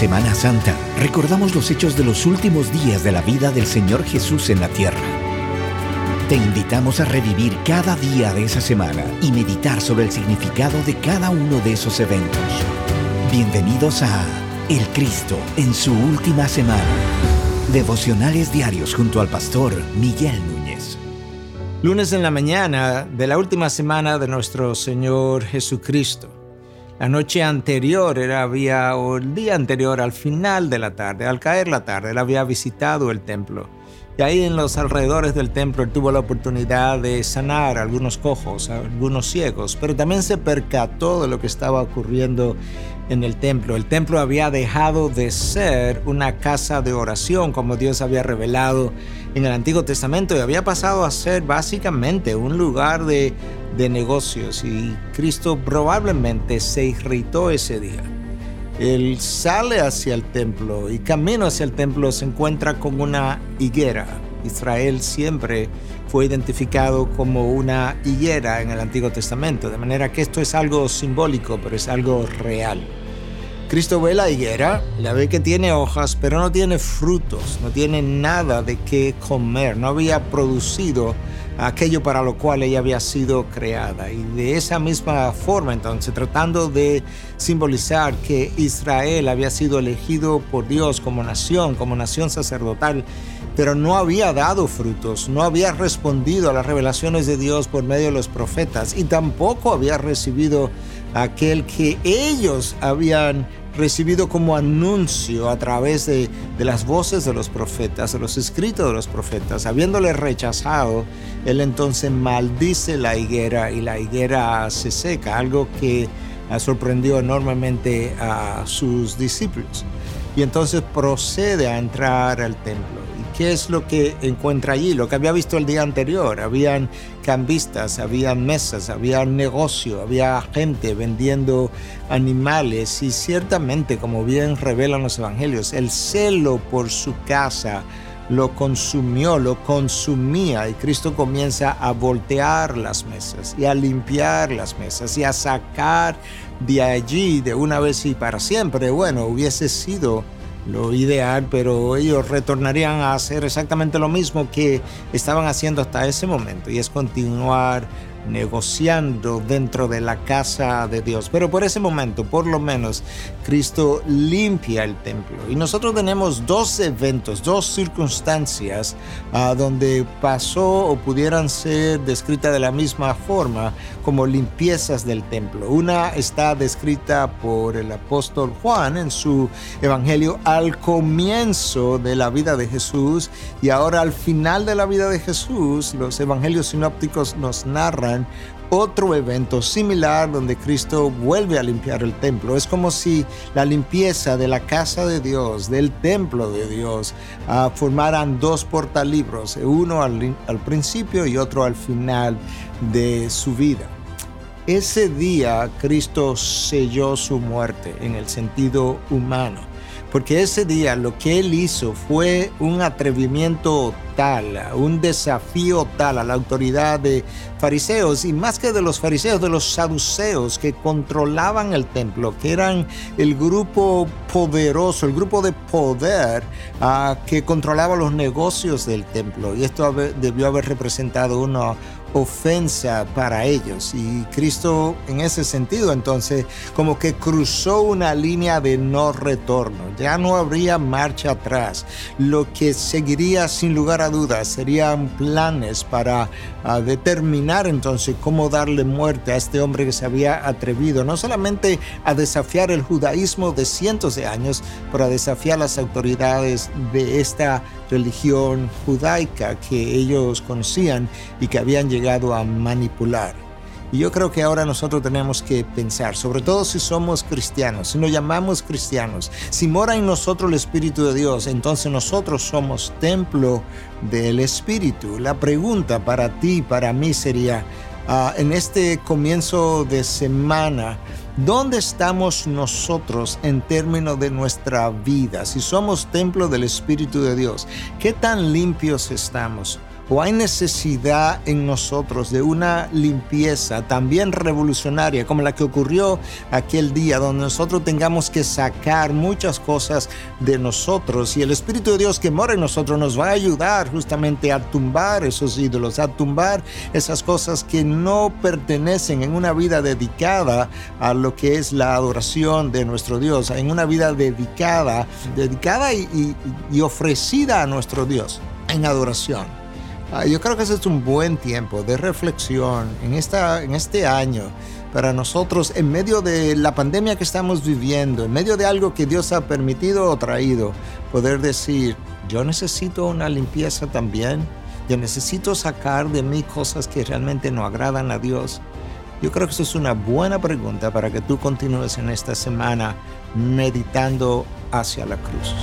Semana Santa recordamos los hechos de los últimos días de la vida del Señor Jesús en la tierra. Te invitamos a revivir cada día de esa semana y meditar sobre el significado de cada uno de esos eventos. Bienvenidos a El Cristo en su última semana. Devocionales diarios junto al pastor Miguel Núñez. Lunes en la mañana de la última semana de nuestro Señor Jesucristo. La noche anterior, era, había, o el día anterior, al final de la tarde, al caer la tarde, él había visitado el templo. Y ahí en los alrededores del templo él tuvo la oportunidad de sanar a algunos cojos, a algunos ciegos, pero también se percató de lo que estaba ocurriendo en el templo. El templo había dejado de ser una casa de oración como Dios había revelado en el Antiguo Testamento y había pasado a ser básicamente un lugar de, de negocios y Cristo probablemente se irritó ese día. Él sale hacia el templo y camino hacia el templo se encuentra con una higuera. Israel siempre fue identificado como una higuera en el Antiguo Testamento, de manera que esto es algo simbólico, pero es algo real. Cristo ve la higuera, la ve que tiene hojas, pero no tiene frutos, no tiene nada de qué comer, no había producido aquello para lo cual ella había sido creada. Y de esa misma forma, entonces, tratando de simbolizar que Israel había sido elegido por Dios como nación, como nación sacerdotal, pero no había dado frutos, no había respondido a las revelaciones de Dios por medio de los profetas y tampoco había recibido aquel que ellos habían recibido como anuncio a través de, las voces de los profetas, de los escritos de los profetas. Habiéndole rechazado, él entonces maldice la higuera y la higuera se seca, algo que sorprendió enormemente a sus discípulos. Y entonces procede a entrar al templo. ¿Qué es lo que encuentra allí? Lo que había visto el día anterior. Habían cambistas, había mesas, había negocio, había gente vendiendo animales y ciertamente, como bien revelan los evangelios, el celo por su casa lo consumió, lo consumía y Cristo comienza a voltear las mesas y a limpiar las mesas y a sacar de allí de una vez y para siempre. Bueno, hubiese sido lo ideal, pero ellos retornarían a hacer exactamente lo mismo que estaban haciendo hasta ese momento, y es continuar negociando dentro de la casa de Dios. Pero por ese momento, por lo menos, Cristo limpia el templo. Y nosotros tenemos dos eventos, dos circunstancias ah, donde pasó o pudieran ser descritas de la misma forma como limpiezas del templo. Una está descrita por el apóstol Juan en su evangelio al comienzo de la vida de Jesús y ahora al final de la vida de Jesús, los evangelios sinópticos nos narran otro evento similar donde Cristo vuelve a limpiar el templo. Es como si la limpieza de la casa de Dios, del templo de Dios, uh, formaran dos portalibros, uno al principio y otro al final de su vida. Ese día Cristo selló su muerte en el sentido humano porque ese día lo que él hizo fue un atrevimiento tal, un desafío tal a la autoridad de fariseos y más que de los fariseos, de los saduceos que controlaban el templo, que eran el grupo poderoso, el grupo de poder ah, que controlaba los negocios del templo. Y esto debió haber representado una ofensa para ellos. Y Cristo en ese sentido entonces como que cruzó una línea de no retorno. Ya no habría marcha atrás. Lo que seguiría sin lugar a dudas serían planes para ah, determinar entonces cómo darle muerte a este hombre que se había atrevido no solamente a desafiar el judaísmo de cientos de años, pero a desafiar las autoridades de esta religión judaica que ellos conocían y que habían llegado a manipular. Y yo creo que ahora nosotros tenemos que pensar, sobre todo si somos cristianos, si nos llamamos cristianos, si mora en nosotros el Espíritu de Dios, entonces nosotros somos templo del Espíritu. La pregunta para ti, para mí sería, ah, en este comienzo de semana, ¿Dónde estamos nosotros en términos de nuestra vida? Si somos templo del Espíritu de Dios, ¿qué tan limpios estamos? O hay necesidad en nosotros de una limpieza también revolucionaria como la que ocurrió aquel día, donde nosotros tengamos que sacar muchas cosas de nosotros y el Espíritu de Dios que mora en nosotros nos va a ayudar justamente a tumbar esos ídolos, a tumbar esas cosas que no pertenecen en una vida dedicada a lo que es la adoración de nuestro Dios, en una vida dedicada, dedicada y, y ofrecida a nuestro Dios en adoración. Ah, yo creo que ese es un buen tiempo de reflexión en, esta, en este año para nosotros en medio de la pandemia que estamos viviendo, en medio de algo que Dios ha permitido o traído, poder decir, yo necesito una limpieza también, yo necesito sacar de mí cosas que realmente no agradan a Dios. Yo creo que eso es una buena pregunta para que tú continúes en esta semana meditando hacia la cruz.